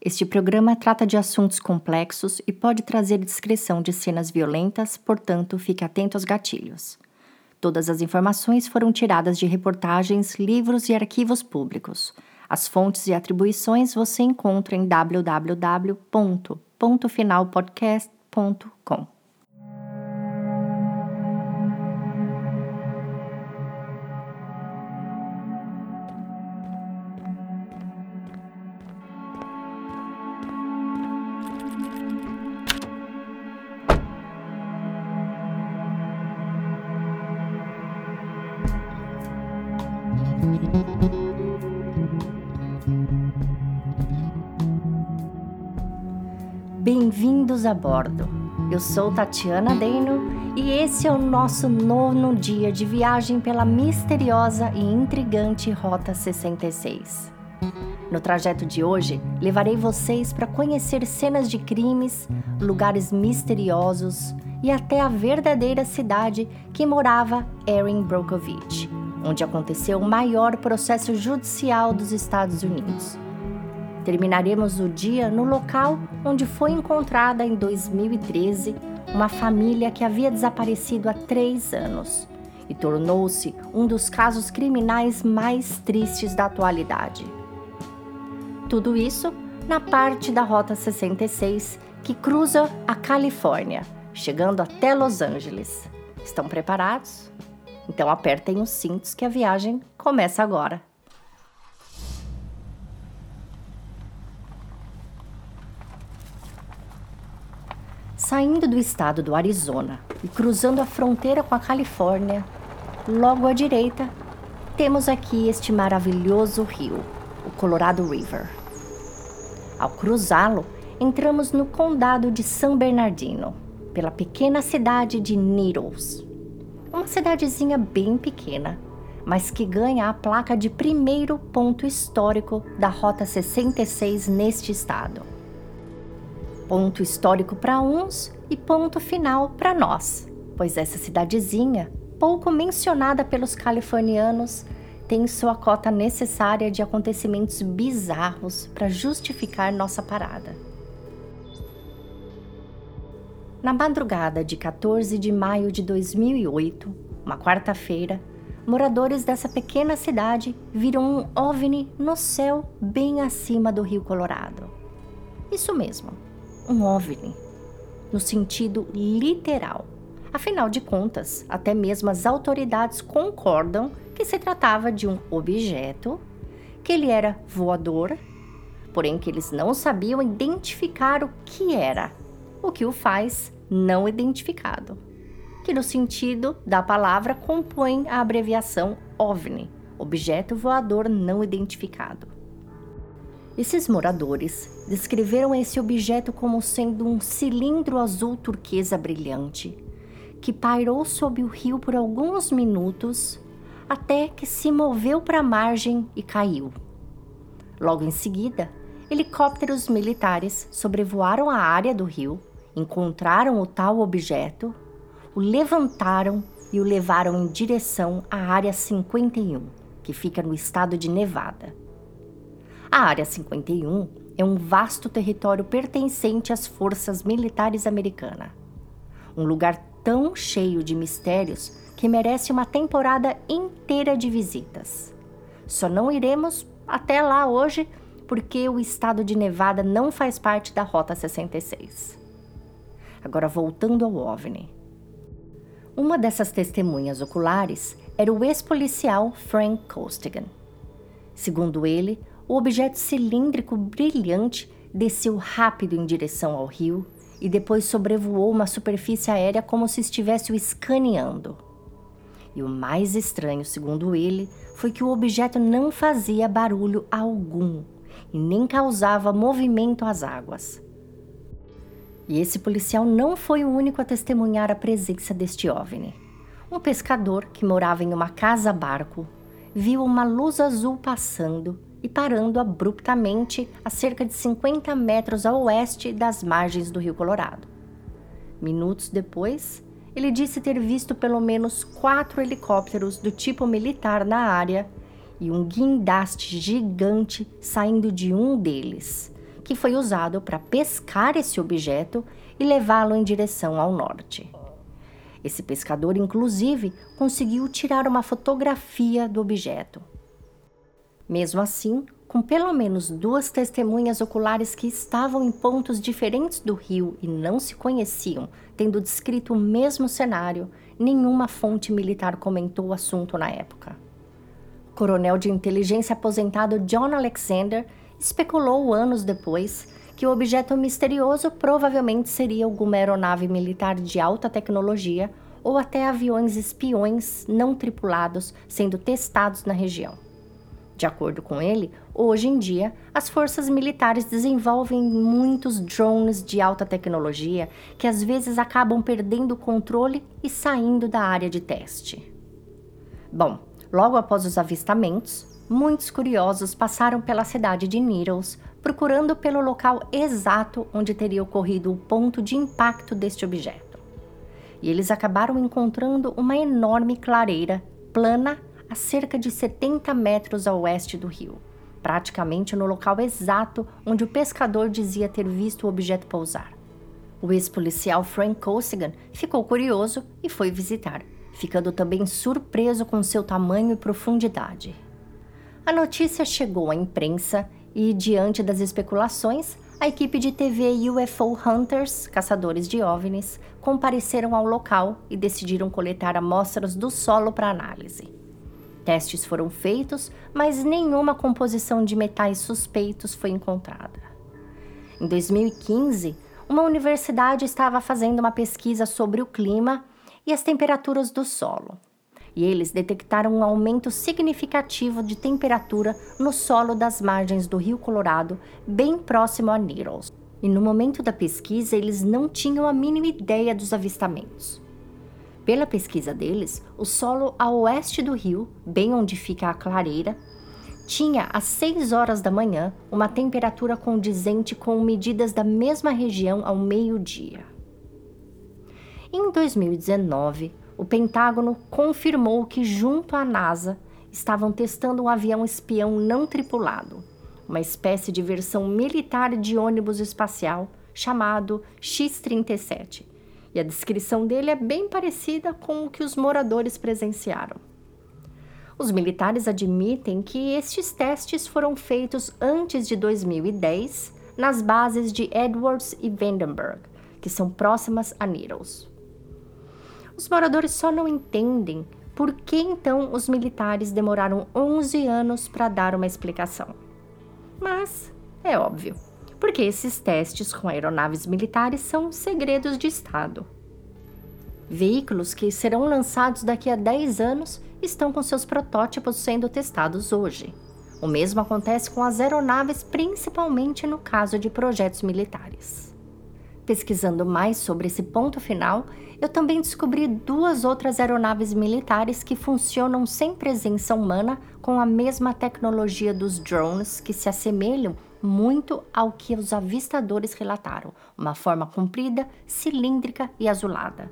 Este programa trata de assuntos complexos e pode trazer descrição de cenas violentas, portanto, fique atento aos gatilhos. Todas as informações foram tiradas de reportagens, livros e arquivos públicos. As fontes e atribuições você encontra em www.finalpodcast.com. a bordo. Eu sou Tatiana Deino e esse é o nosso nono dia de viagem pela misteriosa e intrigante Rota 66. No trajeto de hoje, levarei vocês para conhecer cenas de crimes, lugares misteriosos e até a verdadeira cidade que morava Erin Brockovich, onde aconteceu o maior processo judicial dos Estados Unidos. Terminaremos o dia no local onde foi encontrada em 2013 uma família que havia desaparecido há três anos e tornou-se um dos casos criminais mais tristes da atualidade. Tudo isso na parte da Rota 66 que cruza a Califórnia, chegando até Los Angeles. Estão preparados? Então apertem os cintos que a viagem começa agora. Saindo do estado do Arizona e cruzando a fronteira com a Califórnia, logo à direita, temos aqui este maravilhoso rio, o Colorado River. Ao cruzá-lo, entramos no condado de São Bernardino, pela pequena cidade de Needles, uma cidadezinha bem pequena, mas que ganha a placa de primeiro ponto histórico da Rota 66 neste estado. Ponto histórico para uns e ponto final para nós, pois essa cidadezinha, pouco mencionada pelos californianos, tem sua cota necessária de acontecimentos bizarros para justificar nossa parada. Na madrugada de 14 de maio de 2008, uma quarta-feira, moradores dessa pequena cidade viram um OVNI no céu bem acima do Rio Colorado. Isso mesmo, um OVNI, no sentido literal. Afinal de contas, até mesmo as autoridades concordam que se tratava de um objeto, que ele era voador, porém que eles não sabiam identificar o que era o que o faz não identificado, que no sentido da palavra compõe a abreviação OVNI, objeto voador não identificado. Esses moradores descreveram esse objeto como sendo um cilindro azul turquesa brilhante, que pairou sob o rio por alguns minutos até que se moveu para a margem e caiu. Logo em seguida, helicópteros militares sobrevoaram a área do rio encontraram o tal objeto, o levantaram e o levaram em direção à Área 51, que fica no estado de Nevada. A Área 51 é um vasto território pertencente às forças militares americanas. Um lugar tão cheio de mistérios que merece uma temporada inteira de visitas. Só não iremos até lá hoje porque o estado de Nevada não faz parte da Rota 66. Agora voltando ao OVNI. Uma dessas testemunhas oculares era o ex-policial Frank Costigan. Segundo ele, o objeto cilíndrico brilhante desceu rápido em direção ao rio e depois sobrevoou uma superfície aérea como se estivesse o escaneando. E o mais estranho, segundo ele, foi que o objeto não fazia barulho algum e nem causava movimento às águas. E esse policial não foi o único a testemunhar a presença deste OVNI. Um pescador que morava em uma casa-barco viu uma luz azul passando e parando abruptamente a cerca de 50 metros a oeste das margens do Rio Colorado. Minutos depois, ele disse ter visto pelo menos quatro helicópteros do tipo militar na área e um guindaste gigante saindo de um deles que foi usado para pescar esse objeto e levá-lo em direção ao norte. Esse pescador, inclusive, conseguiu tirar uma fotografia do objeto. Mesmo assim, com pelo menos duas testemunhas oculares que estavam em pontos diferentes do rio e não se conheciam, tendo descrito o mesmo cenário, nenhuma fonte militar comentou o assunto na época. Coronel de inteligência aposentado John Alexander especulou anos depois que o objeto misterioso provavelmente seria alguma aeronave militar de alta tecnologia ou até aviões espiões não tripulados sendo testados na região. De acordo com ele, hoje em dia, as forças militares desenvolvem muitos drones de alta tecnologia que às vezes acabam perdendo o controle e saindo da área de teste. Bom, logo após os avistamentos, muitos curiosos passaram pela cidade de Needles procurando pelo local exato onde teria ocorrido o ponto de impacto deste objeto. E eles acabaram encontrando uma enorme clareira plana a cerca de 70 metros a oeste do rio, praticamente no local exato onde o pescador dizia ter visto o objeto pousar. O ex-policial Frank Costigan ficou curioso e foi visitar, ficando também surpreso com seu tamanho e profundidade. A notícia chegou à imprensa e, diante das especulações, a equipe de TV UFO Hunters, caçadores de OVNIs, compareceram ao local e decidiram coletar amostras do solo para análise. Testes foram feitos, mas nenhuma composição de metais suspeitos foi encontrada. Em 2015, uma universidade estava fazendo uma pesquisa sobre o clima e as temperaturas do solo. E eles detectaram um aumento significativo de temperatura no solo das margens do Rio Colorado, bem próximo a Needles. E no momento da pesquisa, eles não tinham a mínima ideia dos avistamentos. Pela pesquisa deles, o solo a oeste do rio, bem onde fica a clareira, tinha às 6 horas da manhã uma temperatura condizente com medidas da mesma região ao meio-dia. Em 2019, o Pentágono confirmou que, junto à NASA, estavam testando um avião espião não tripulado, uma espécie de versão militar de ônibus espacial chamado X-37 e a descrição dele é bem parecida com o que os moradores presenciaram. Os militares admitem que estes testes foram feitos antes de 2010 nas bases de Edwards e Vandenberg, que são próximas a Needles. Os moradores só não entendem por que então os militares demoraram 11 anos para dar uma explicação. Mas é óbvio porque esses testes com aeronaves militares são segredos de Estado. Veículos que serão lançados daqui a 10 anos estão com seus protótipos sendo testados hoje. O mesmo acontece com as aeronaves, principalmente no caso de projetos militares. Pesquisando mais sobre esse ponto final, eu também descobri duas outras aeronaves militares que funcionam sem presença humana com a mesma tecnologia dos drones que se assemelham muito ao que os avistadores relataram, uma forma comprida, cilíndrica e azulada.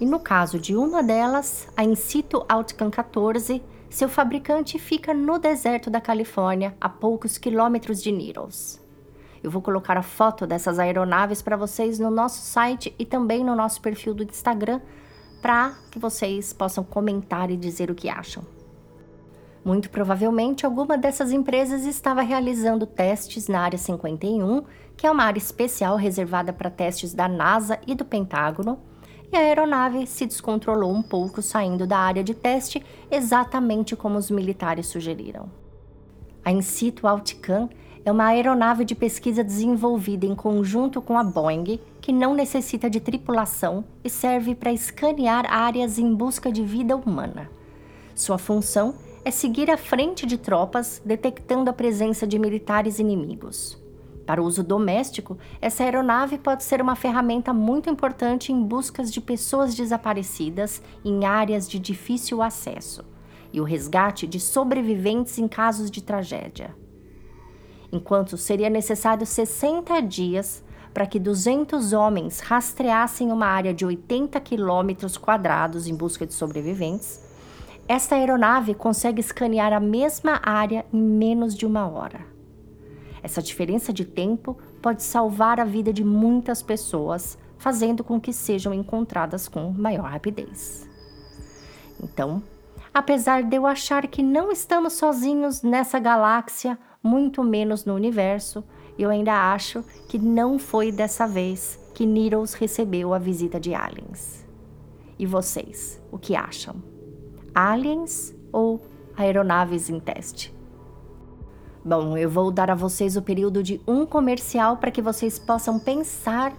E no caso de uma delas, a Incito Outcome 14, seu fabricante fica no deserto da Califórnia, a poucos quilômetros de Needles. Eu vou colocar a foto dessas aeronaves para vocês no nosso site e também no nosso perfil do Instagram, para que vocês possam comentar e dizer o que acham. Muito provavelmente, alguma dessas empresas estava realizando testes na Área 51, que é uma área especial reservada para testes da NASA e do Pentágono, e a aeronave se descontrolou um pouco saindo da área de teste, exatamente como os militares sugeriram. A Incito Outcam é uma aeronave de pesquisa desenvolvida em conjunto com a Boeing, que não necessita de tripulação e serve para escanear áreas em busca de vida humana. Sua função é é seguir à frente de tropas, detectando a presença de militares inimigos. Para uso doméstico, essa aeronave pode ser uma ferramenta muito importante em buscas de pessoas desaparecidas em áreas de difícil acesso e o resgate de sobreviventes em casos de tragédia. Enquanto seria necessário 60 dias para que 200 homens rastreassem uma área de 80 quilômetros quadrados em busca de sobreviventes, esta aeronave consegue escanear a mesma área em menos de uma hora. Essa diferença de tempo pode salvar a vida de muitas pessoas, fazendo com que sejam encontradas com maior rapidez. Então, apesar de eu achar que não estamos sozinhos nessa galáxia, muito menos no universo, eu ainda acho que não foi dessa vez que Needles recebeu a visita de aliens. E vocês, o que acham? Aliens ou aeronaves em teste? Bom, eu vou dar a vocês o período de um comercial para que vocês possam pensar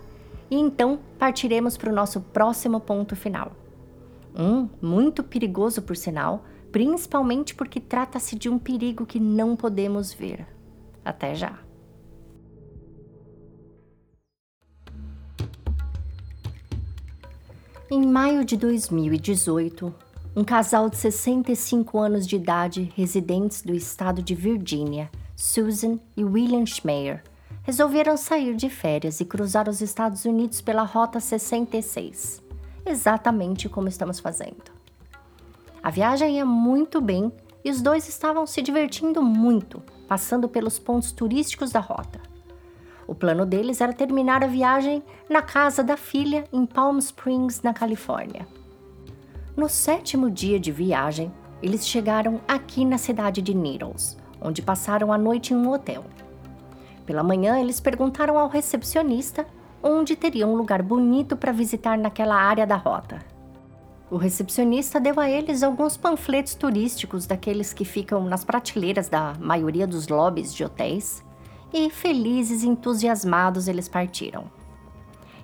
e então partiremos para o nosso próximo ponto final. Um muito perigoso, por sinal, principalmente porque trata-se de um perigo que não podemos ver. Até já! Em maio de 2018, um casal de 65 anos de idade, residentes do estado de Virgínia, Susan e William Schmeier, resolveram sair de férias e cruzar os Estados Unidos pela Rota 66, exatamente como estamos fazendo. A viagem ia muito bem e os dois estavam se divertindo muito, passando pelos pontos turísticos da rota. O plano deles era terminar a viagem na casa da filha em Palm Springs, na Califórnia. No sétimo dia de viagem, eles chegaram aqui na cidade de Needles, onde passaram a noite em um hotel. Pela manhã, eles perguntaram ao recepcionista onde teria um lugar bonito para visitar naquela área da rota. O recepcionista deu a eles alguns panfletos turísticos daqueles que ficam nas prateleiras da maioria dos lobbies de hotéis e, felizes e entusiasmados, eles partiram.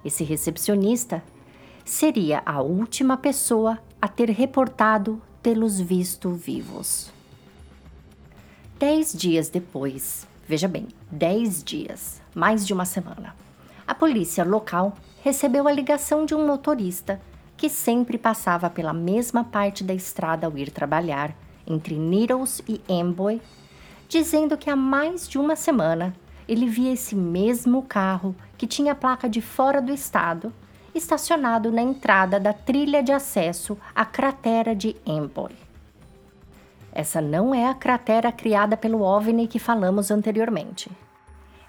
Esse recepcionista seria a última pessoa a ter reportado tê-los visto vivos. Dez dias depois, veja bem, dez dias, mais de uma semana, a polícia local recebeu a ligação de um motorista que sempre passava pela mesma parte da estrada ao ir trabalhar, entre Needles e Amboy, dizendo que há mais de uma semana ele via esse mesmo carro que tinha placa de fora do estado estacionado na entrada da trilha de acesso à cratera de Amboy. Essa não é a cratera criada pelo OVNI que falamos anteriormente.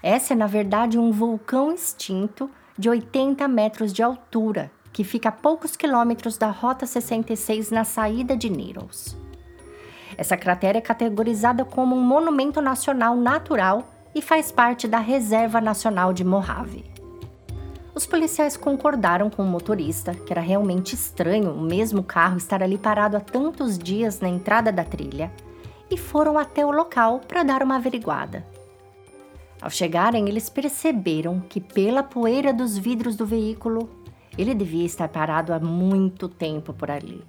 Essa é, na verdade, um vulcão extinto de 80 metros de altura que fica a poucos quilômetros da Rota 66 na saída de Needles. Essa cratera é categorizada como um monumento nacional natural e faz parte da Reserva Nacional de Mojave. Os policiais concordaram com o motorista que era realmente estranho o mesmo carro estar ali parado há tantos dias na entrada da trilha e foram até o local para dar uma averiguada. Ao chegarem, eles perceberam que, pela poeira dos vidros do veículo, ele devia estar parado há muito tempo por ali.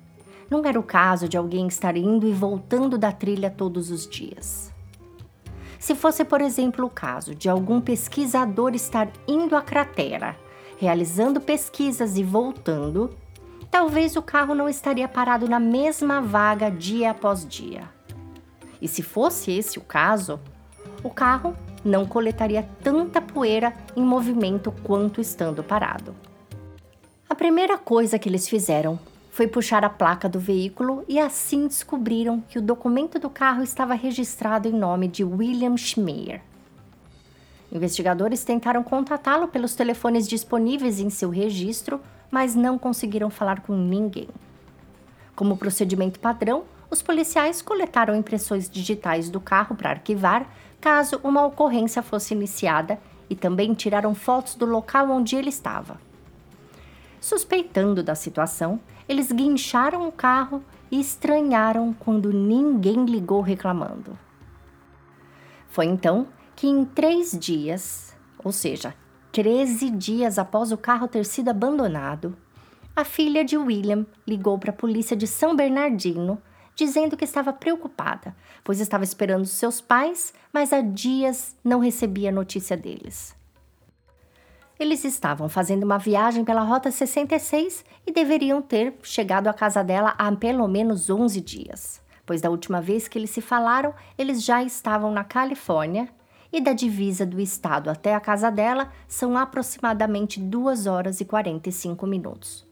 Não era o caso de alguém estar indo e voltando da trilha todos os dias. Se fosse, por exemplo, o caso de algum pesquisador estar indo à cratera, realizando pesquisas e voltando, talvez o carro não estaria parado na mesma vaga dia após dia. E se fosse esse o caso, o carro não coletaria tanta poeira em movimento quanto estando parado. A primeira coisa que eles fizeram foi puxar a placa do veículo e assim descobriram que o documento do carro estava registrado em nome de William Schmeier. Investigadores tentaram contatá-lo pelos telefones disponíveis em seu registro, mas não conseguiram falar com ninguém. Como procedimento padrão, os policiais coletaram impressões digitais do carro para arquivar caso uma ocorrência fosse iniciada e também tiraram fotos do local onde ele estava. Suspeitando da situação, eles guincharam o carro e estranharam quando ninguém ligou reclamando. Foi então que, em três dias, ou seja, 13 dias após o carro ter sido abandonado, a filha de William ligou para a polícia de São Bernardino dizendo que estava preocupada, pois estava esperando seus pais, mas há dias não recebia notícia deles. Eles estavam fazendo uma viagem pela Rota 66 e deveriam ter chegado à casa dela há pelo menos 11 dias, pois da última vez que eles se falaram, eles já estavam na Califórnia e da divisa do estado até a casa dela são aproximadamente 2 horas e 45 minutos.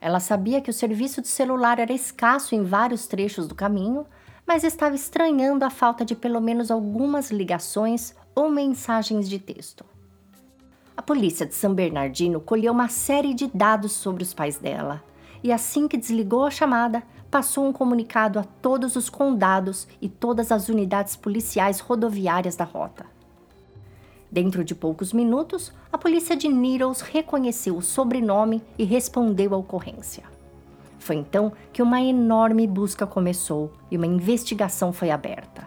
Ela sabia que o serviço de celular era escasso em vários trechos do caminho, mas estava estranhando a falta de pelo menos algumas ligações ou mensagens de texto. A polícia de São Bernardino colheu uma série de dados sobre os pais dela e, assim que desligou a chamada, passou um comunicado a todos os condados e todas as unidades policiais rodoviárias da rota. Dentro de poucos minutos, a polícia de Needles reconheceu o sobrenome e respondeu à ocorrência. Foi então que uma enorme busca começou e uma investigação foi aberta.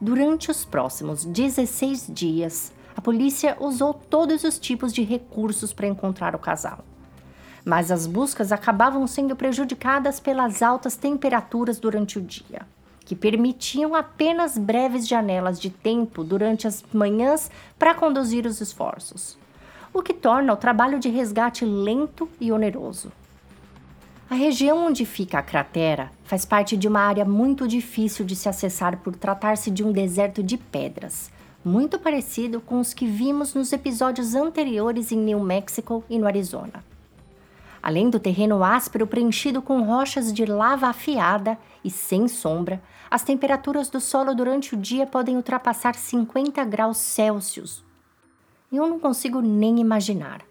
Durante os próximos 16 dias, a polícia usou todos os tipos de recursos para encontrar o casal. Mas as buscas acabavam sendo prejudicadas pelas altas temperaturas durante o dia, que permitiam apenas breves janelas de tempo durante as manhãs para conduzir os esforços, o que torna o trabalho de resgate lento e oneroso. A região onde fica a cratera faz parte de uma área muito difícil de se acessar por tratar-se de um deserto de pedras, muito parecido com os que vimos nos episódios anteriores em New Mexico e no Arizona. Além do terreno áspero preenchido com rochas de lava afiada e sem sombra, as temperaturas do solo durante o dia podem ultrapassar 50 graus Celsius. Eu não consigo nem imaginar.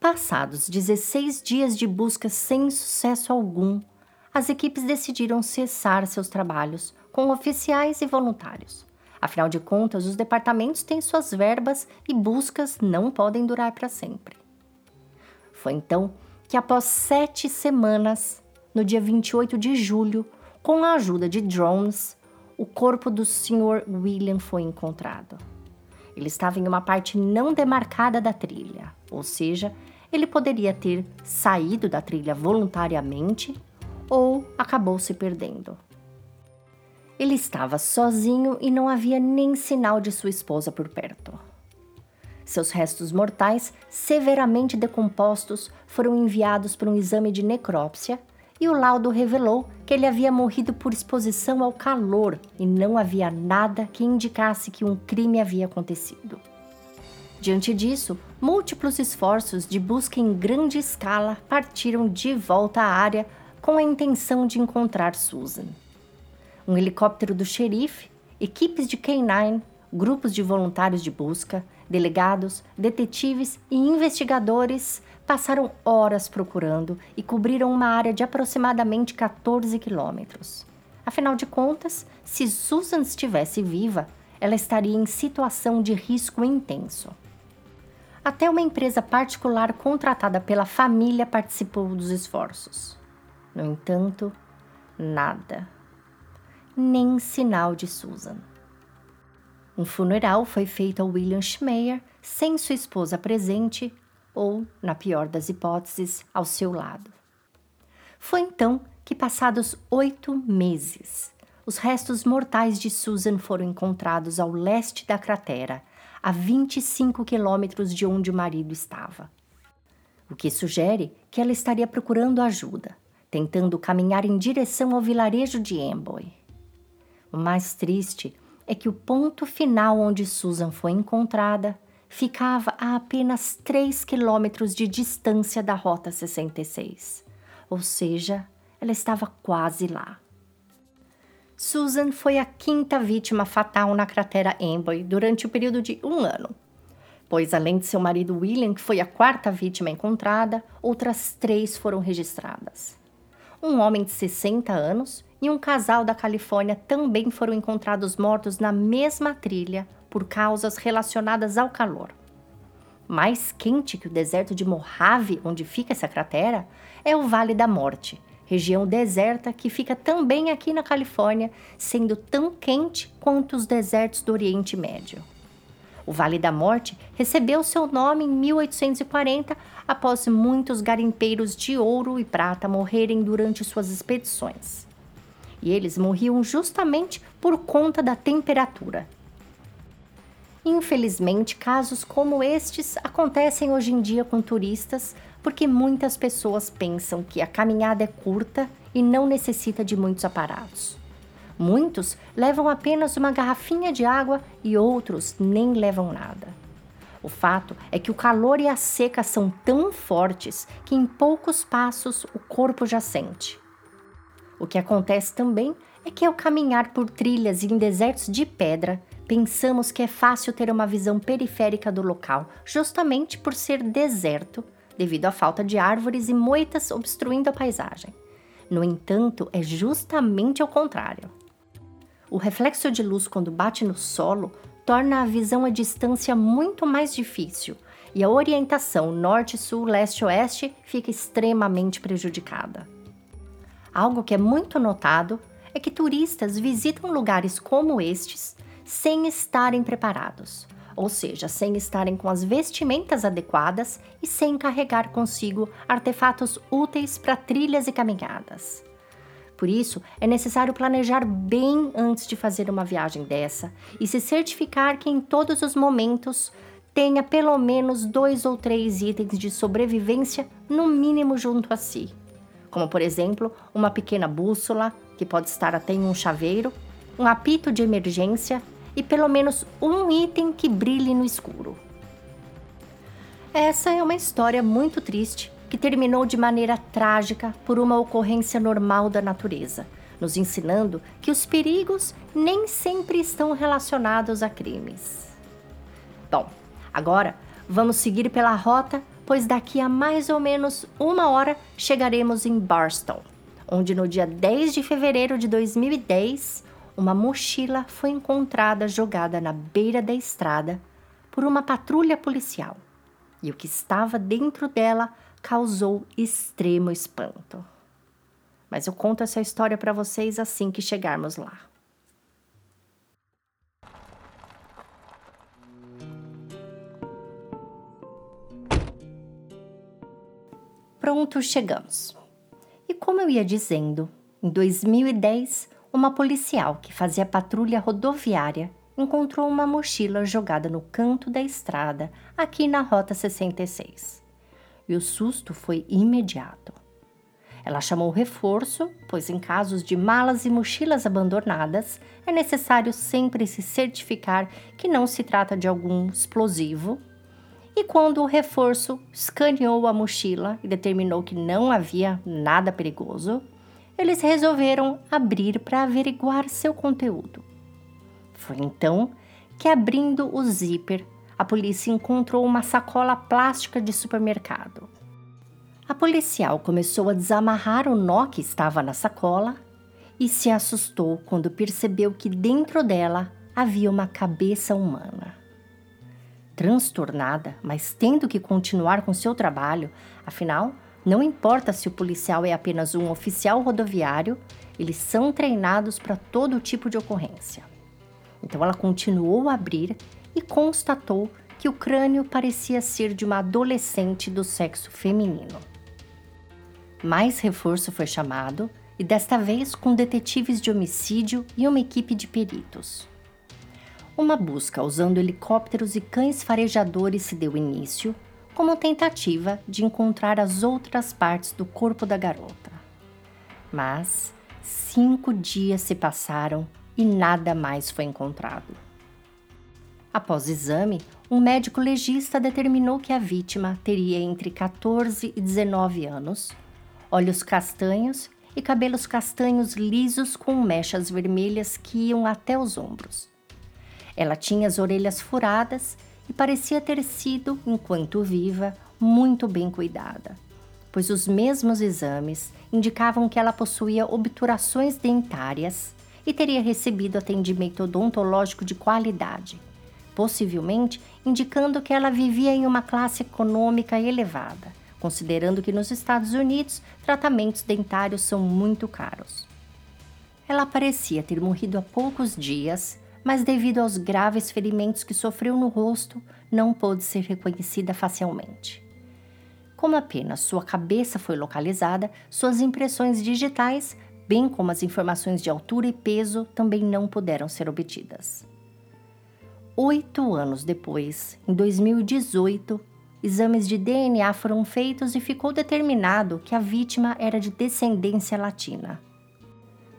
Passados 16 dias de busca sem sucesso algum, as equipes decidiram cessar seus trabalhos com oficiais e voluntários. Afinal de contas, os departamentos têm suas verbas e buscas não podem durar para sempre. Foi então que, após sete semanas, no dia 28 de julho, com a ajuda de drones, o corpo do Sr. William foi encontrado. Ele estava em uma parte não demarcada da trilha, ou seja, ele poderia ter saído da trilha voluntariamente ou acabou se perdendo. Ele estava sozinho e não havia nem sinal de sua esposa por perto. Seus restos mortais, severamente decompostos, foram enviados para um exame de necrópsia e o laudo revelou que ele havia morrido por exposição ao calor e não havia nada que indicasse que um crime havia acontecido. Diante disso, múltiplos esforços de busca em grande escala partiram de volta à área com a intenção de encontrar Susan um helicóptero do xerife, equipes de K9, grupos de voluntários de busca, delegados, detetives e investigadores passaram horas procurando e cobriram uma área de aproximadamente 14 quilômetros. Afinal de contas, se Susan estivesse viva, ela estaria em situação de risco intenso. Até uma empresa particular contratada pela família participou dos esforços. No entanto, nada nem sinal de Susan. Um funeral foi feito a William Schmeyer sem sua esposa presente ou, na pior das hipóteses, ao seu lado. Foi então que, passados oito meses, os restos mortais de Susan foram encontrados ao leste da cratera, a 25 quilômetros de onde o marido estava. O que sugere que ela estaria procurando ajuda, tentando caminhar em direção ao vilarejo de Amboy. O mais triste é que o ponto final onde Susan foi encontrada ficava a apenas 3 quilômetros de distância da Rota 66, ou seja, ela estava quase lá. Susan foi a quinta vítima fatal na cratera Amboy durante o período de um ano, pois além de seu marido William, que foi a quarta vítima encontrada, outras três foram registradas. Um homem de 60 anos e um casal da Califórnia também foram encontrados mortos na mesma trilha por causas relacionadas ao calor. Mais quente que o deserto de Mojave, onde fica essa cratera, é o Vale da Morte, região deserta que fica também aqui na Califórnia, sendo tão quente quanto os desertos do Oriente Médio. O Vale da Morte recebeu seu nome em 1840 após muitos garimpeiros de ouro e prata morrerem durante suas expedições e eles morriam justamente por conta da temperatura. Infelizmente, casos como estes acontecem hoje em dia com turistas porque muitas pessoas pensam que a caminhada é curta e não necessita de muitos aparatos. Muitos levam apenas uma garrafinha de água e outros nem levam nada. O fato é que o calor e a seca são tão fortes que em poucos passos o corpo já sente. O que acontece também é que ao caminhar por trilhas em desertos de pedra, pensamos que é fácil ter uma visão periférica do local, justamente por ser deserto, devido à falta de árvores e moitas obstruindo a paisagem. No entanto, é justamente o contrário. O reflexo de luz quando bate no solo torna a visão à distância muito mais difícil e a orientação norte-sul, leste-oeste fica extremamente prejudicada. Algo que é muito notado é que turistas visitam lugares como estes sem estarem preparados, ou seja, sem estarem com as vestimentas adequadas e sem carregar consigo artefatos úteis para trilhas e caminhadas. Por isso, é necessário planejar bem antes de fazer uma viagem dessa e se certificar que em todos os momentos tenha pelo menos dois ou três itens de sobrevivência, no mínimo, junto a si. Como, por exemplo, uma pequena bússola, que pode estar até em um chaveiro, um apito de emergência e pelo menos um item que brilhe no escuro. Essa é uma história muito triste que terminou de maneira trágica por uma ocorrência normal da natureza, nos ensinando que os perigos nem sempre estão relacionados a crimes. Bom, agora vamos seguir pela rota, pois daqui a mais ou menos uma hora chegaremos em Barstow, onde no dia 10 de fevereiro de 2010 uma mochila foi encontrada jogada na beira da estrada por uma patrulha policial. E o que estava dentro dela causou extremo espanto. Mas eu conto essa história para vocês assim que chegarmos lá. Pronto, chegamos. E como eu ia dizendo, em 2010 uma policial que fazia patrulha rodoviária encontrou uma mochila jogada no canto da estrada, aqui na Rota 66. E o susto foi imediato. Ela chamou reforço, pois em casos de malas e mochilas abandonadas, é necessário sempre se certificar que não se trata de algum explosivo. E quando o reforço escaneou a mochila e determinou que não havia nada perigoso, eles resolveram abrir para averiguar seu conteúdo. Foi então que, abrindo o zíper, a polícia encontrou uma sacola plástica de supermercado. A policial começou a desamarrar o nó que estava na sacola e se assustou quando percebeu que dentro dela havia uma cabeça humana. Transtornada, mas tendo que continuar com seu trabalho, afinal, não importa se o policial é apenas um oficial rodoviário, eles são treinados para todo tipo de ocorrência. Então ela continuou a abrir e constatou que o crânio parecia ser de uma adolescente do sexo feminino. Mais reforço foi chamado e desta vez com detetives de homicídio e uma equipe de peritos. Uma busca usando helicópteros e cães farejadores se deu início como tentativa de encontrar as outras partes do corpo da garota. Mas cinco dias se passaram e nada mais foi encontrado. Após exame, um médico legista determinou que a vítima teria entre 14 e 19 anos, olhos castanhos e cabelos castanhos lisos com mechas vermelhas que iam até os ombros. Ela tinha as orelhas furadas e parecia ter sido, enquanto viva, muito bem cuidada, pois os mesmos exames indicavam que ela possuía obturações dentárias e teria recebido atendimento odontológico de qualidade, possivelmente indicando que ela vivia em uma classe econômica elevada, considerando que nos Estados Unidos tratamentos dentários são muito caros. Ela parecia ter morrido há poucos dias mas devido aos graves ferimentos que sofreu no rosto, não pôde ser reconhecida facilmente. Como apenas sua cabeça foi localizada, suas impressões digitais, bem como as informações de altura e peso, também não puderam ser obtidas. Oito anos depois, em 2018, exames de DNA foram feitos e ficou determinado que a vítima era de descendência latina.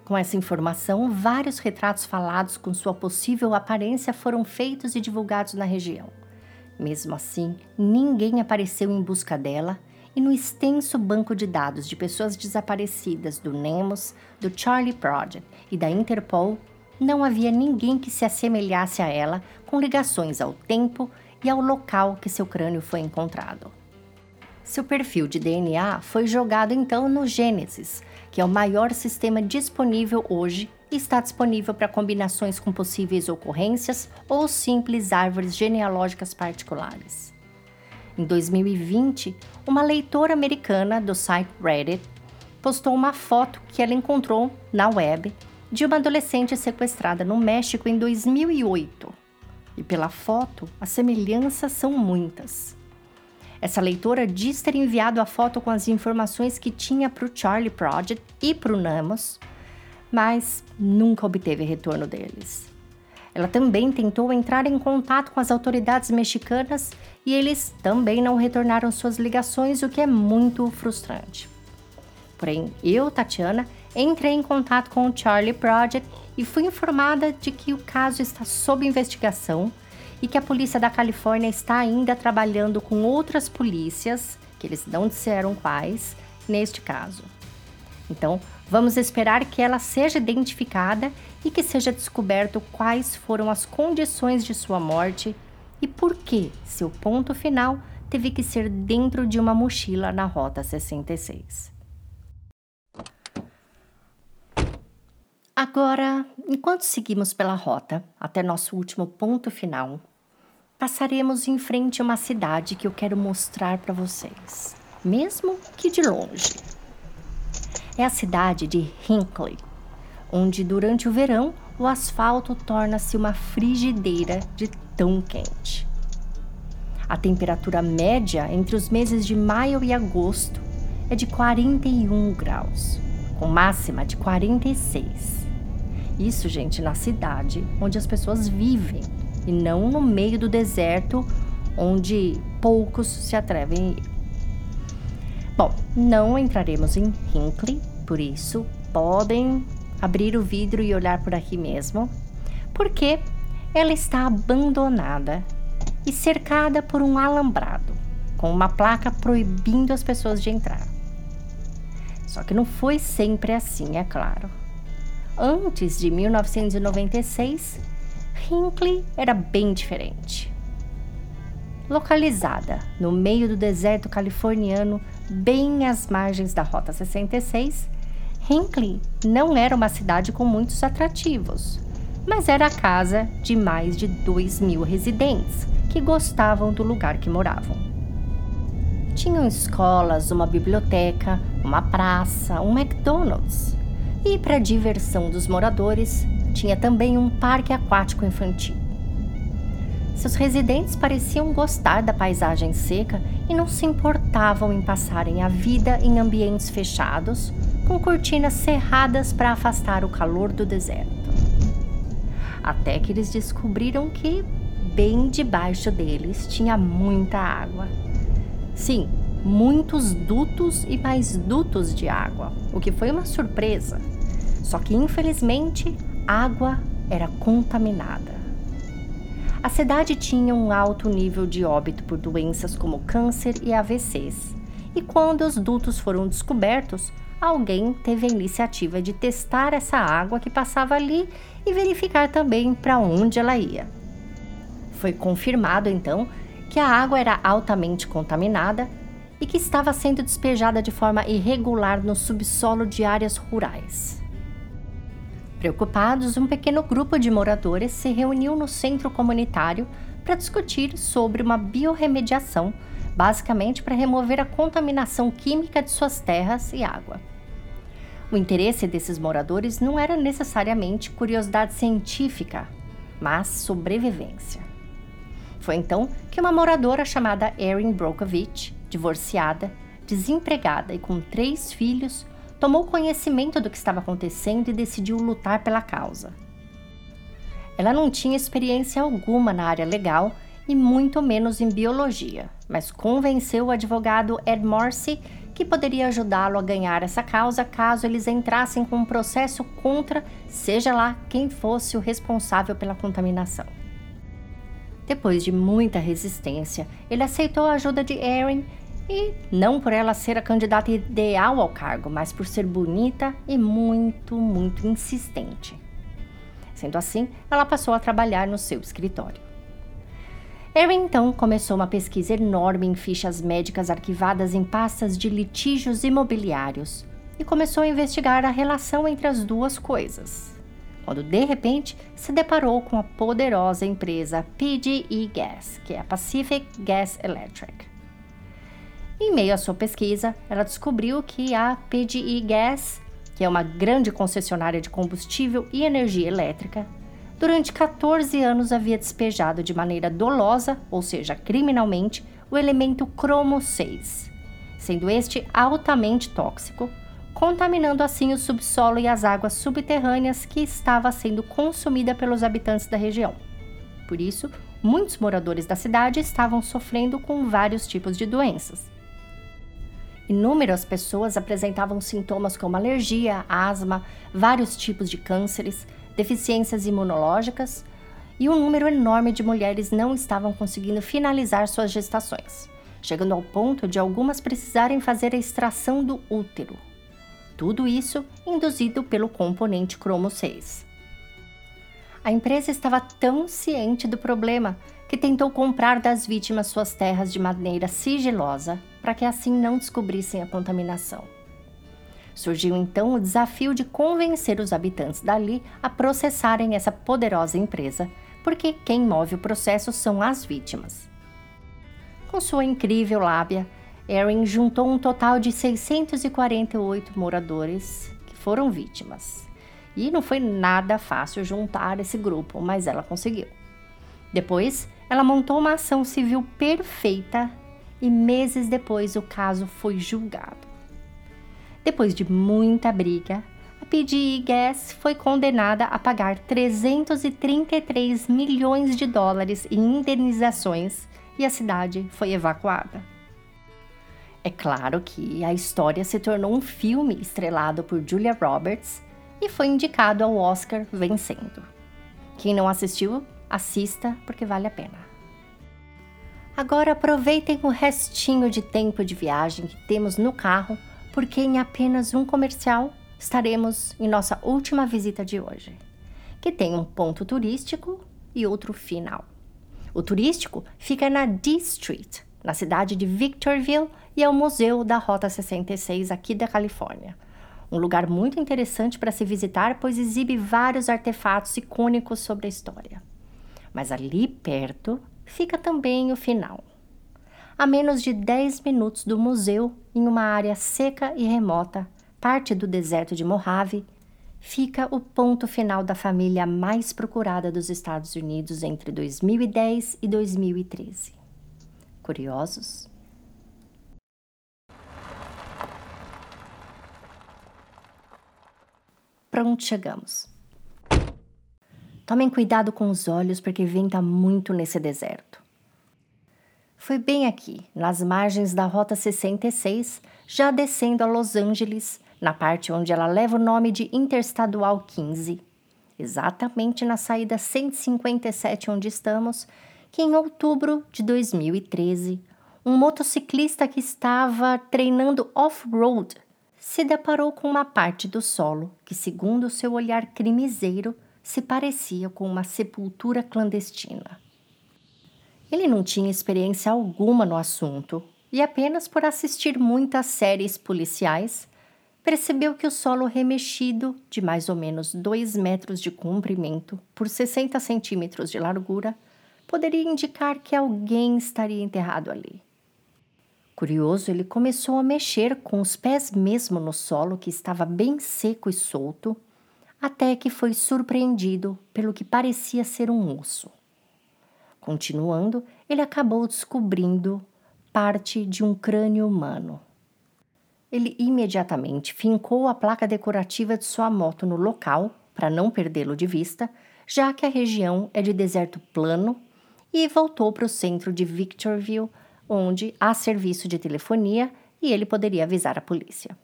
Com essa informação, vários retratos falados com sua possível aparência foram feitos e divulgados na região. Mesmo assim, ninguém apareceu em busca dela e no extenso banco de dados de pessoas desaparecidas do NEMOS, do Charlie Project e da Interpol, não havia ninguém que se assemelhasse a ela com ligações ao tempo e ao local que seu crânio foi encontrado. Seu perfil de DNA foi jogado então no Gênesis, que é o maior sistema disponível hoje e está disponível para combinações com possíveis ocorrências ou simples árvores genealógicas particulares. Em 2020, uma leitora americana do site Reddit postou uma foto que ela encontrou na web de uma adolescente sequestrada no México em 2008. E pela foto, as semelhanças são muitas. Essa leitora diz ter enviado a foto com as informações que tinha para o Charlie Project e para o Namos, mas nunca obteve retorno deles. Ela também tentou entrar em contato com as autoridades mexicanas e eles também não retornaram suas ligações, o que é muito frustrante. Porém, eu, Tatiana, entrei em contato com o Charlie Project e fui informada de que o caso está sob investigação e que a polícia da Califórnia está ainda trabalhando com outras polícias, que eles não disseram quais, neste caso. Então, vamos esperar que ela seja identificada e que seja descoberto quais foram as condições de sua morte e por que seu ponto final teve que ser dentro de uma mochila na Rota 66. Agora, enquanto seguimos pela rota até nosso último ponto final, passaremos em frente a uma cidade que eu quero mostrar para vocês, mesmo que de longe. É a cidade de Hinckley, onde durante o verão o asfalto torna-se uma frigideira de tão quente. A temperatura média entre os meses de maio e agosto é de 41 graus, com máxima de 46. Isso, gente, na cidade onde as pessoas vivem e não no meio do deserto onde poucos se atrevem. Bom, não entraremos em Hinckley, por isso podem abrir o vidro e olhar por aqui mesmo, porque ela está abandonada e cercada por um alambrado, com uma placa proibindo as pessoas de entrar. Só que não foi sempre assim, é claro. Antes de 1996, Hinckley era bem diferente. Localizada no meio do deserto californiano, bem às margens da Rota 66, Hinckley não era uma cidade com muitos atrativos, mas era a casa de mais de 2 mil residentes que gostavam do lugar que moravam. Tinham escolas, uma biblioteca, uma praça, um McDonald's e, para diversão dos moradores, tinha também um parque aquático infantil. Seus residentes pareciam gostar da paisagem seca e não se importavam em passarem a vida em ambientes fechados, com cortinas cerradas para afastar o calor do deserto. Até que eles descobriram que, bem debaixo deles, tinha muita água. Sim, muitos dutos e mais dutos de água, o que foi uma surpresa. Só que, infelizmente, água era contaminada. A cidade tinha um alto nível de óbito por doenças como câncer e AVCs, e quando os dutos foram descobertos, alguém teve a iniciativa de testar essa água que passava ali e verificar também para onde ela ia. Foi confirmado então que a água era altamente contaminada e que estava sendo despejada de forma irregular no subsolo de áreas rurais. Preocupados, um pequeno grupo de moradores se reuniu no centro comunitário para discutir sobre uma biorremediação, basicamente para remover a contaminação química de suas terras e água. O interesse desses moradores não era necessariamente curiosidade científica, mas sobrevivência. Foi então que uma moradora chamada Erin Brokovich, divorciada, desempregada e com três filhos, tomou conhecimento do que estava acontecendo e decidiu lutar pela causa. Ela não tinha experiência alguma na área legal e muito menos em biologia, mas convenceu o advogado Ed Morse que poderia ajudá-lo a ganhar essa causa caso eles entrassem com um processo contra, seja lá quem fosse o responsável pela contaminação. Depois de muita resistência, ele aceitou a ajuda de Erin e não por ela ser a candidata ideal ao cargo, mas por ser bonita e muito, muito insistente. Sendo assim, ela passou a trabalhar no seu escritório. Erin então começou uma pesquisa enorme em fichas médicas arquivadas em pastas de litígios imobiliários e começou a investigar a relação entre as duas coisas. Quando de repente se deparou com a poderosa empresa PGE Gas, que é a Pacific Gas Electric. Em meio à sua pesquisa, ela descobriu que a PGE Gas, que é uma grande concessionária de combustível e energia elétrica, durante 14 anos havia despejado de maneira dolosa, ou seja, criminalmente, o elemento cromo 6, sendo este altamente tóxico, contaminando assim o subsolo e as águas subterrâneas que estava sendo consumida pelos habitantes da região. Por isso, muitos moradores da cidade estavam sofrendo com vários tipos de doenças. Inúmeras pessoas apresentavam sintomas como alergia, asma, vários tipos de cânceres, deficiências imunológicas, e um número enorme de mulheres não estavam conseguindo finalizar suas gestações, chegando ao ponto de algumas precisarem fazer a extração do útero. Tudo isso induzido pelo componente cromo 6. A empresa estava tão ciente do problema que tentou comprar das vítimas suas terras de maneira sigilosa para que assim não descobrissem a contaminação. Surgiu então o desafio de convencer os habitantes dali a processarem essa poderosa empresa, porque quem move o processo são as vítimas. Com sua incrível lábia, Erin juntou um total de 648 moradores que foram vítimas. E não foi nada fácil juntar esse grupo, mas ela conseguiu. Depois, ela montou uma ação civil perfeita e meses depois o caso foi julgado. Depois de muita briga, a PGE Gas foi condenada a pagar 333 milhões de dólares em indenizações e a cidade foi evacuada. É claro que a história se tornou um filme estrelado por Julia Roberts e foi indicado ao Oscar vencendo. Quem não assistiu, assista porque vale a pena. Agora aproveitem o restinho de tempo de viagem que temos no carro porque em apenas um comercial estaremos em nossa última visita de hoje, que tem um ponto turístico e outro final. O turístico fica na D Street, na cidade de Victorville, e é o Museu da Rota 66 aqui da Califórnia. Um lugar muito interessante para se visitar, pois exibe vários artefatos icônicos sobre a história. Mas ali perto fica também o final a menos de 10 minutos do museu, em uma área seca e remota, parte do deserto de Mojave, fica o ponto final da família mais procurada dos Estados Unidos entre 2010 e 2013. Curiosos? Pronto, chegamos. Tomem cuidado com os olhos porque venta muito nesse deserto. Foi bem aqui, nas margens da Rota 66, já descendo a Los Angeles, na parte onde ela leva o nome de Interestadual 15, exatamente na saída 157 onde estamos, que em outubro de 2013, um motociclista que estava treinando off-road se deparou com uma parte do solo que, segundo seu olhar crimiseiro, se parecia com uma sepultura clandestina. Ele não tinha experiência alguma no assunto e, apenas por assistir muitas séries policiais, percebeu que o solo remexido, de mais ou menos 2 metros de comprimento por 60 centímetros de largura, poderia indicar que alguém estaria enterrado ali. Curioso, ele começou a mexer com os pés mesmo no solo que estava bem seco e solto, até que foi surpreendido pelo que parecia ser um osso. Continuando, ele acabou descobrindo parte de um crânio humano. Ele imediatamente fincou a placa decorativa de sua moto no local para não perdê-lo de vista, já que a região é de deserto plano, e voltou para o centro de Victorville, onde há serviço de telefonia e ele poderia avisar a polícia.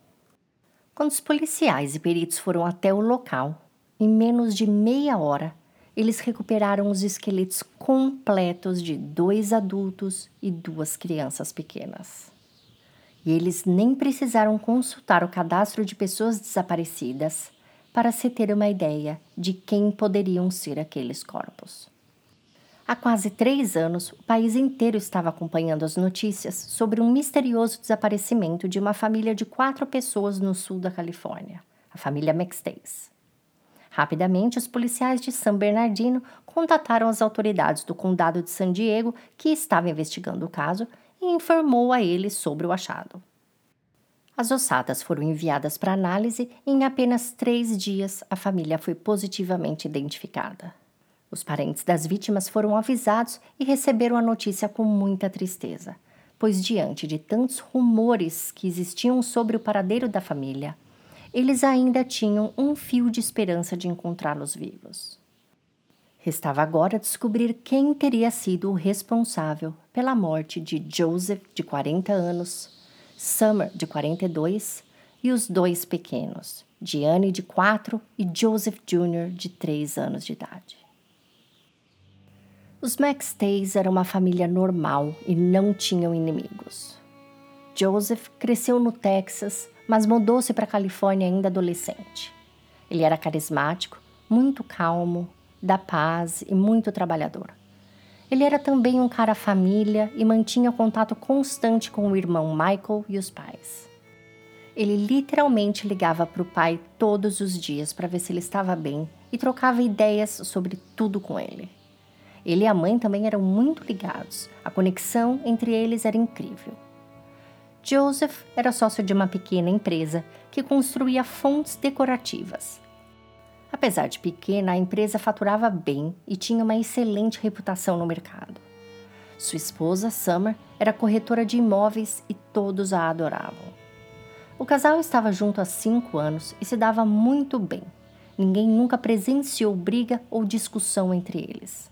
Quando os policiais e peritos foram até o local, em menos de meia hora, eles recuperaram os esqueletos completos de dois adultos e duas crianças pequenas. E eles nem precisaram consultar o cadastro de pessoas desaparecidas para se ter uma ideia de quem poderiam ser aqueles corpos. Há quase três anos, o país inteiro estava acompanhando as notícias sobre um misterioso desaparecimento de uma família de quatro pessoas no sul da Califórnia, a família McStays. Rapidamente, os policiais de San Bernardino contataram as autoridades do condado de San Diego, que estava investigando o caso, e informou a eles sobre o achado. As ossadas foram enviadas para análise e em apenas três dias a família foi positivamente identificada. Os parentes das vítimas foram avisados e receberam a notícia com muita tristeza, pois, diante de tantos rumores que existiam sobre o paradeiro da família, eles ainda tinham um fio de esperança de encontrá-los vivos. Restava agora descobrir quem teria sido o responsável pela morte de Joseph, de 40 anos, Summer, de 42, e os dois pequenos, Diane, de 4, e Joseph Jr., de 3 anos de idade. Os McStays eram uma família normal e não tinham inimigos. Joseph cresceu no Texas, mas mudou-se para a Califórnia ainda adolescente. Ele era carismático, muito calmo, da paz e muito trabalhador. Ele era também um cara família e mantinha contato constante com o irmão Michael e os pais. Ele literalmente ligava para o pai todos os dias para ver se ele estava bem e trocava ideias sobre tudo com ele. Ele e a mãe também eram muito ligados. A conexão entre eles era incrível. Joseph era sócio de uma pequena empresa que construía fontes decorativas. Apesar de pequena, a empresa faturava bem e tinha uma excelente reputação no mercado. Sua esposa, Summer, era corretora de imóveis e todos a adoravam. O casal estava junto há cinco anos e se dava muito bem. Ninguém nunca presenciou briga ou discussão entre eles.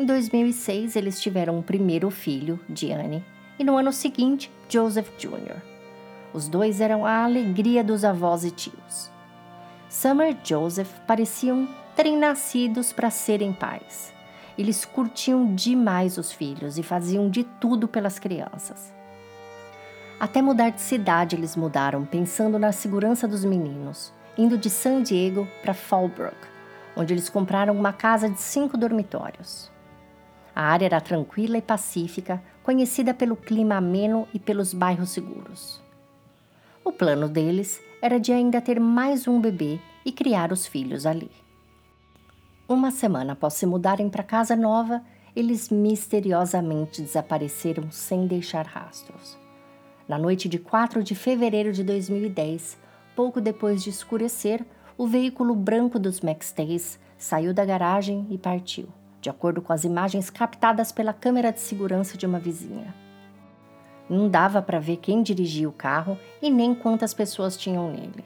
Em 2006, eles tiveram um primeiro filho, Diane, e no ano seguinte, Joseph Jr. Os dois eram a alegria dos avós e tios. Summer e Joseph pareciam terem nascidos para serem pais. Eles curtiam demais os filhos e faziam de tudo pelas crianças. Até mudar de cidade eles mudaram, pensando na segurança dos meninos, indo de San Diego para Fallbrook, onde eles compraram uma casa de cinco dormitórios. A área era tranquila e pacífica, conhecida pelo clima ameno e pelos bairros seguros. O plano deles era de ainda ter mais um bebê e criar os filhos ali. Uma semana após se mudarem para casa nova, eles misteriosamente desapareceram sem deixar rastros. Na noite de 4 de fevereiro de 2010, pouco depois de escurecer, o veículo branco dos McStays saiu da garagem e partiu de acordo com as imagens captadas pela câmera de segurança de uma vizinha. Não dava para ver quem dirigia o carro e nem quantas pessoas tinham nele.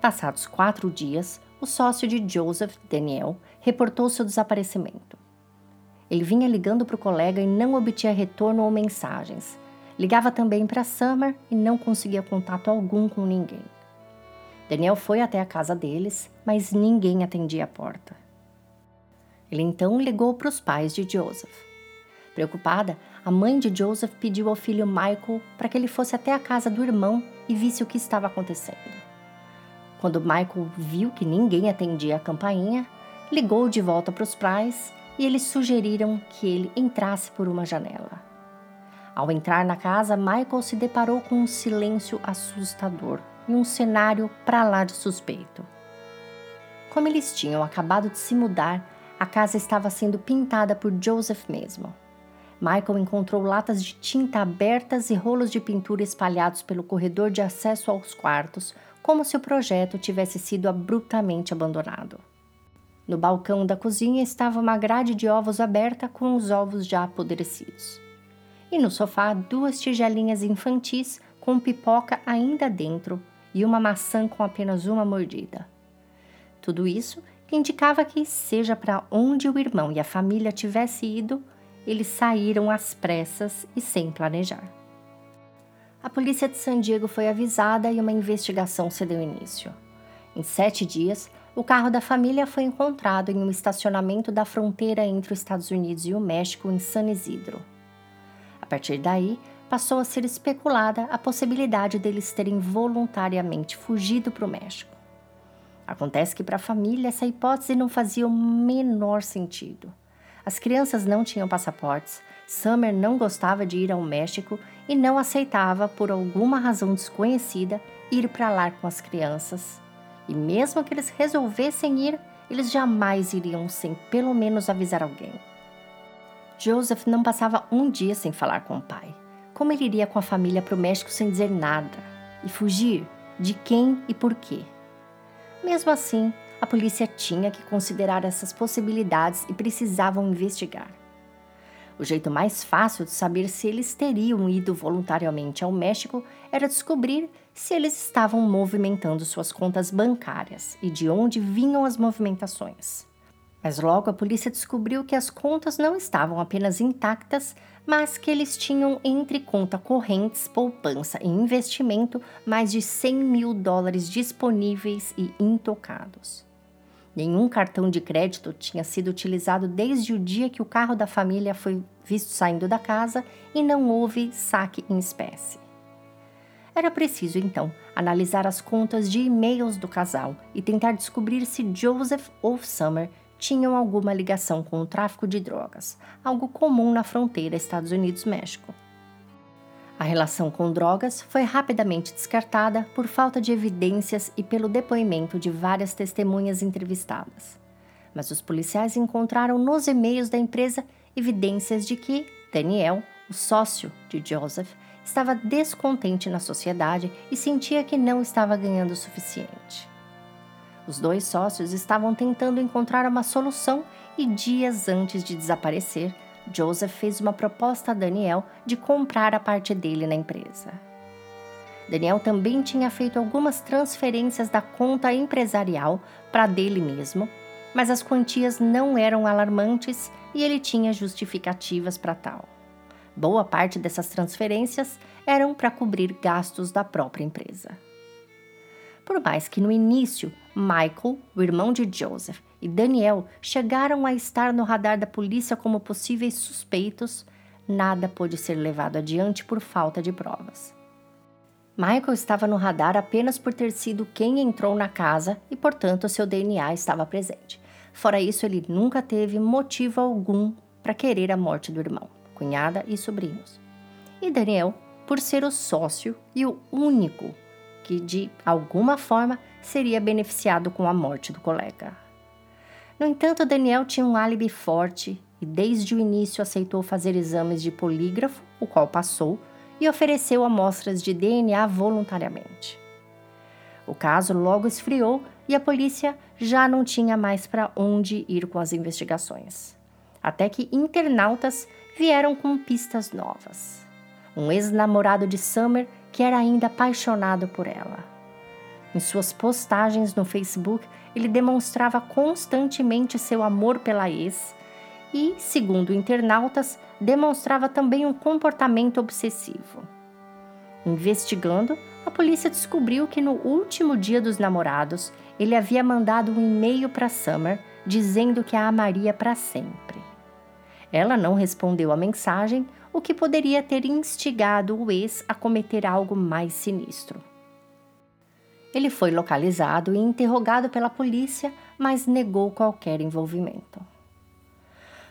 Passados quatro dias, o sócio de Joseph, Daniel, reportou seu desaparecimento. Ele vinha ligando para o colega e não obtinha retorno ou mensagens. Ligava também para Summer e não conseguia contato algum com ninguém. Daniel foi até a casa deles, mas ninguém atendia a porta. Ele então ligou para os pais de Joseph. Preocupada, a mãe de Joseph pediu ao filho Michael para que ele fosse até a casa do irmão e visse o que estava acontecendo. Quando Michael viu que ninguém atendia a campainha, ligou de volta para os pais e eles sugeriram que ele entrasse por uma janela. Ao entrar na casa, Michael se deparou com um silêncio assustador e um cenário para lá de suspeito. Como eles tinham acabado de se mudar, a casa estava sendo pintada por Joseph mesmo. Michael encontrou latas de tinta abertas e rolos de pintura espalhados pelo corredor de acesso aos quartos, como se o projeto tivesse sido abruptamente abandonado. No balcão da cozinha estava uma grade de ovos aberta com os ovos já apodrecidos. E no sofá, duas tigelinhas infantis com pipoca ainda dentro e uma maçã com apenas uma mordida. Tudo isso indicava que, seja para onde o irmão e a família tivessem ido, eles saíram às pressas e sem planejar. A polícia de San Diego foi avisada e uma investigação se deu início. Em sete dias, o carro da família foi encontrado em um estacionamento da fronteira entre os Estados Unidos e o México, em San Isidro. A partir daí, passou a ser especulada a possibilidade deles terem voluntariamente fugido para o México. Acontece que para a família essa hipótese não fazia o menor sentido. As crianças não tinham passaportes, Summer não gostava de ir ao México e não aceitava, por alguma razão desconhecida, ir para lá com as crianças. E mesmo que eles resolvessem ir, eles jamais iriam sem pelo menos avisar alguém. Joseph não passava um dia sem falar com o pai. Como ele iria com a família para o México sem dizer nada? E fugir? De quem e por quê? Mesmo assim, a polícia tinha que considerar essas possibilidades e precisavam investigar. O jeito mais fácil de saber se eles teriam ido voluntariamente ao México era descobrir se eles estavam movimentando suas contas bancárias e de onde vinham as movimentações. Mas logo a polícia descobriu que as contas não estavam apenas intactas, mas que eles tinham entre conta correntes, poupança e investimento mais de 100 mil dólares disponíveis e intocados. Nenhum cartão de crédito tinha sido utilizado desde o dia que o carro da família foi visto saindo da casa e não houve saque em espécie. Era preciso, então, analisar as contas de e-mails do casal e tentar descobrir se Joseph ou Summer tinham alguma ligação com o tráfico de drogas, algo comum na fronteira Estados Unidos-México. A relação com drogas foi rapidamente descartada por falta de evidências e pelo depoimento de várias testemunhas entrevistadas. Mas os policiais encontraram nos e-mails da empresa evidências de que Daniel, o sócio de Joseph, estava descontente na sociedade e sentia que não estava ganhando o suficiente. Os dois sócios estavam tentando encontrar uma solução e dias antes de desaparecer, Joseph fez uma proposta a Daniel de comprar a parte dele na empresa. Daniel também tinha feito algumas transferências da conta empresarial para dele mesmo, mas as quantias não eram alarmantes e ele tinha justificativas para tal. Boa parte dessas transferências eram para cobrir gastos da própria empresa. Por mais que no início Michael, o irmão de Joseph, e Daniel chegaram a estar no radar da polícia como possíveis suspeitos, nada pôde ser levado adiante por falta de provas. Michael estava no radar apenas por ter sido quem entrou na casa e, portanto, seu DNA estava presente. Fora isso, ele nunca teve motivo algum para querer a morte do irmão, cunhada e sobrinhos. E Daniel, por ser o sócio e o único que de alguma forma seria beneficiado com a morte do colega. No entanto, Daniel tinha um álibi forte e desde o início aceitou fazer exames de polígrafo, o qual passou, e ofereceu amostras de DNA voluntariamente. O caso logo esfriou e a polícia já não tinha mais para onde ir com as investigações. Até que internautas vieram com pistas novas. Um ex-namorado de Summer que era ainda apaixonado por ela. Em suas postagens no Facebook, ele demonstrava constantemente seu amor pela ex e, segundo internautas, demonstrava também um comportamento obsessivo. Investigando, a polícia descobriu que no último dia dos namorados, ele havia mandado um e-mail para Summer dizendo que a amaria para sempre. Ela não respondeu à mensagem, o que poderia ter instigado o ex a cometer algo mais sinistro. Ele foi localizado e interrogado pela polícia, mas negou qualquer envolvimento.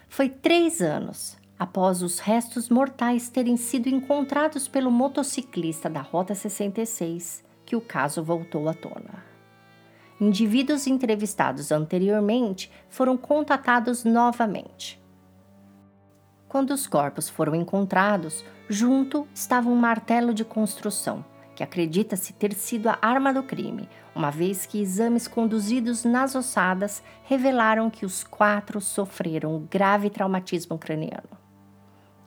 Foi três anos após os restos mortais terem sido encontrados pelo motociclista da Rota 66 que o caso voltou à tona. Indivíduos entrevistados anteriormente foram contatados novamente quando os corpos foram encontrados, junto estava um martelo de construção, que acredita-se ter sido a arma do crime, uma vez que exames conduzidos nas ossadas revelaram que os quatro sofreram grave traumatismo craniano.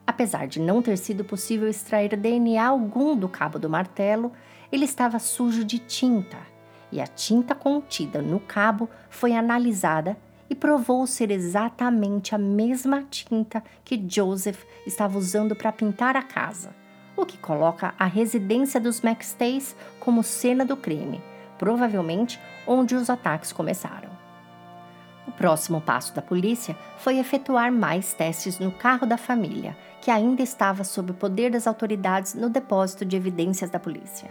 Apesar de não ter sido possível extrair DNA algum do cabo do martelo, ele estava sujo de tinta, e a tinta contida no cabo foi analisada e provou ser exatamente a mesma tinta que Joseph estava usando para pintar a casa, o que coloca a residência dos McStays como cena do crime, provavelmente onde os ataques começaram. O próximo passo da polícia foi efetuar mais testes no carro da família, que ainda estava sob o poder das autoridades no depósito de evidências da polícia.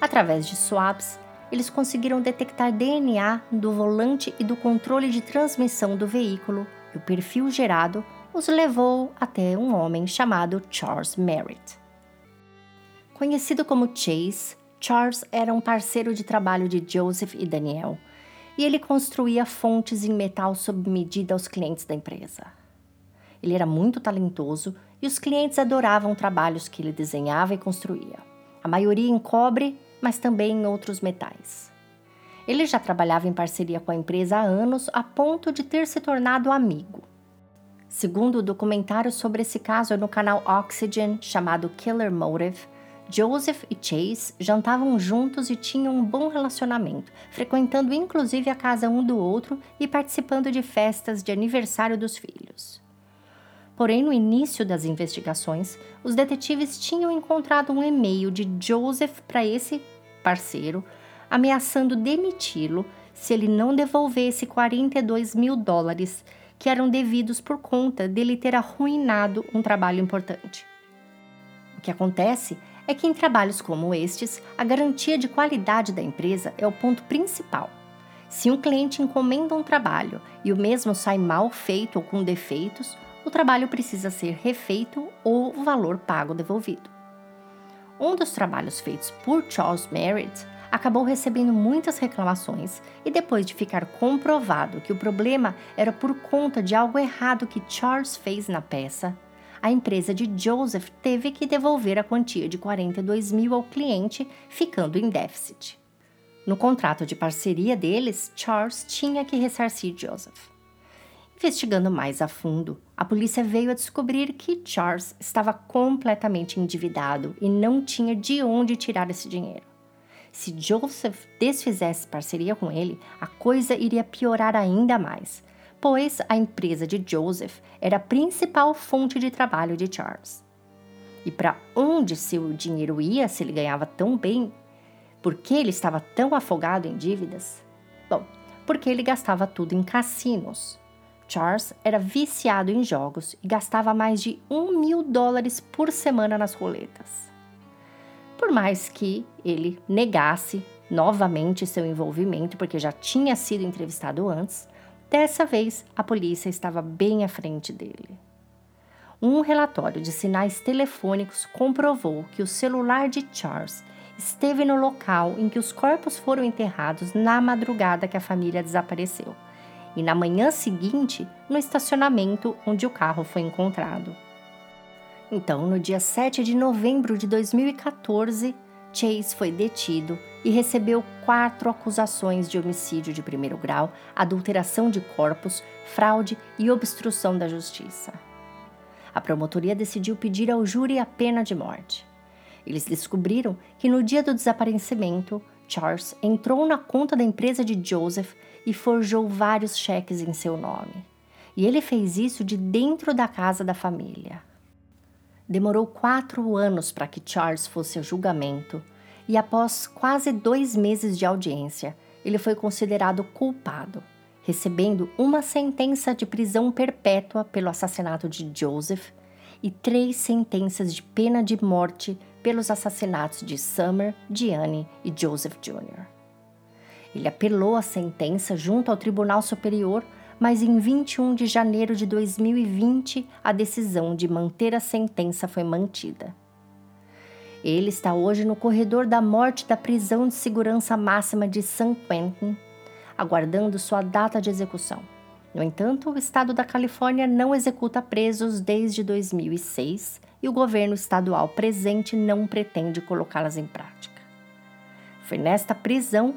Através de swabs, eles conseguiram detectar DNA do volante e do controle de transmissão do veículo, e o perfil gerado os levou até um homem chamado Charles Merritt. Conhecido como Chase, Charles era um parceiro de trabalho de Joseph e Daniel, e ele construía fontes em metal sob medida aos clientes da empresa. Ele era muito talentoso e os clientes adoravam trabalhos que ele desenhava e construía. A maioria em cobre, mas também em outros metais. Ele já trabalhava em parceria com a empresa há anos, a ponto de ter se tornado amigo. Segundo o documentário sobre esse caso no canal Oxygen, chamado Killer Motive, Joseph e Chase jantavam juntos e tinham um bom relacionamento, frequentando inclusive a casa um do outro e participando de festas de aniversário dos filhos. Porém, no início das investigações, os detetives tinham encontrado um e-mail de Joseph para esse parceiro, ameaçando demiti-lo se ele não devolvesse 42 mil dólares que eram devidos por conta dele ter arruinado um trabalho importante. O que acontece é que em trabalhos como estes, a garantia de qualidade da empresa é o ponto principal. Se um cliente encomenda um trabalho e o mesmo sai mal feito ou com defeitos, o trabalho precisa ser refeito ou o valor pago devolvido. Um dos trabalhos feitos por Charles Merritt acabou recebendo muitas reclamações e depois de ficar comprovado que o problema era por conta de algo errado que Charles fez na peça, a empresa de Joseph teve que devolver a quantia de 42 mil ao cliente, ficando em déficit. No contrato de parceria deles, Charles tinha que ressarcir Joseph. Investigando mais a fundo, a polícia veio a descobrir que Charles estava completamente endividado e não tinha de onde tirar esse dinheiro. Se Joseph desfizesse parceria com ele, a coisa iria piorar ainda mais, pois a empresa de Joseph era a principal fonte de trabalho de Charles. E para onde seu dinheiro ia se ele ganhava tão bem? Por que ele estava tão afogado em dívidas? Bom, porque ele gastava tudo em cassinos. Charles era viciado em jogos e gastava mais de um mil dólares por semana nas roletas. Por mais que ele negasse novamente seu envolvimento, porque já tinha sido entrevistado antes, Dessa vez, a polícia estava bem à frente dele. Um relatório de sinais telefônicos comprovou que o celular de Charles esteve no local em que os corpos foram enterrados na madrugada que a família desapareceu, e na manhã seguinte, no estacionamento onde o carro foi encontrado. Então, no dia 7 de novembro de 2014, Chase foi detido e recebeu quatro acusações de homicídio de primeiro grau, adulteração de corpos, fraude e obstrução da justiça. A promotoria decidiu pedir ao júri a pena de morte. Eles descobriram que no dia do desaparecimento, Charles entrou na conta da empresa de Joseph e forjou vários cheques em seu nome. E ele fez isso de dentro da casa da família. Demorou quatro anos para que Charles fosse a julgamento, e após quase dois meses de audiência, ele foi considerado culpado, recebendo uma sentença de prisão perpétua pelo assassinato de Joseph e três sentenças de pena de morte pelos assassinatos de Summer, Diane e Joseph Jr. Ele apelou a sentença junto ao Tribunal Superior mas em 21 de janeiro de 2020 a decisão de manter a sentença foi mantida. Ele está hoje no corredor da morte da prisão de segurança máxima de San Quentin, aguardando sua data de execução. No entanto, o estado da Califórnia não executa presos desde 2006 e o governo estadual presente não pretende colocá-las em prática. Foi nesta prisão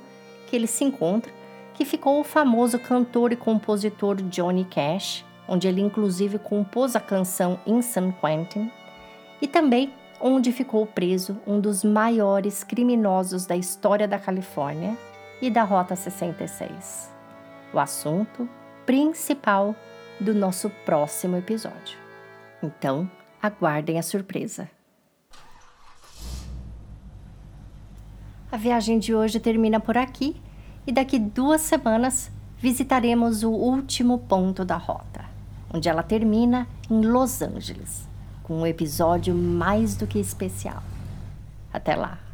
que ele se encontra que ficou o famoso cantor e compositor Johnny Cash, onde ele inclusive compôs a canção In San Quentin, e também onde ficou preso um dos maiores criminosos da história da Califórnia e da Rota 66. O assunto principal do nosso próximo episódio. Então, aguardem a surpresa. A viagem de hoje termina por aqui e daqui duas semanas visitaremos o último ponto da rota, onde ela termina em Los Angeles, com um episódio mais do que especial. Até lá!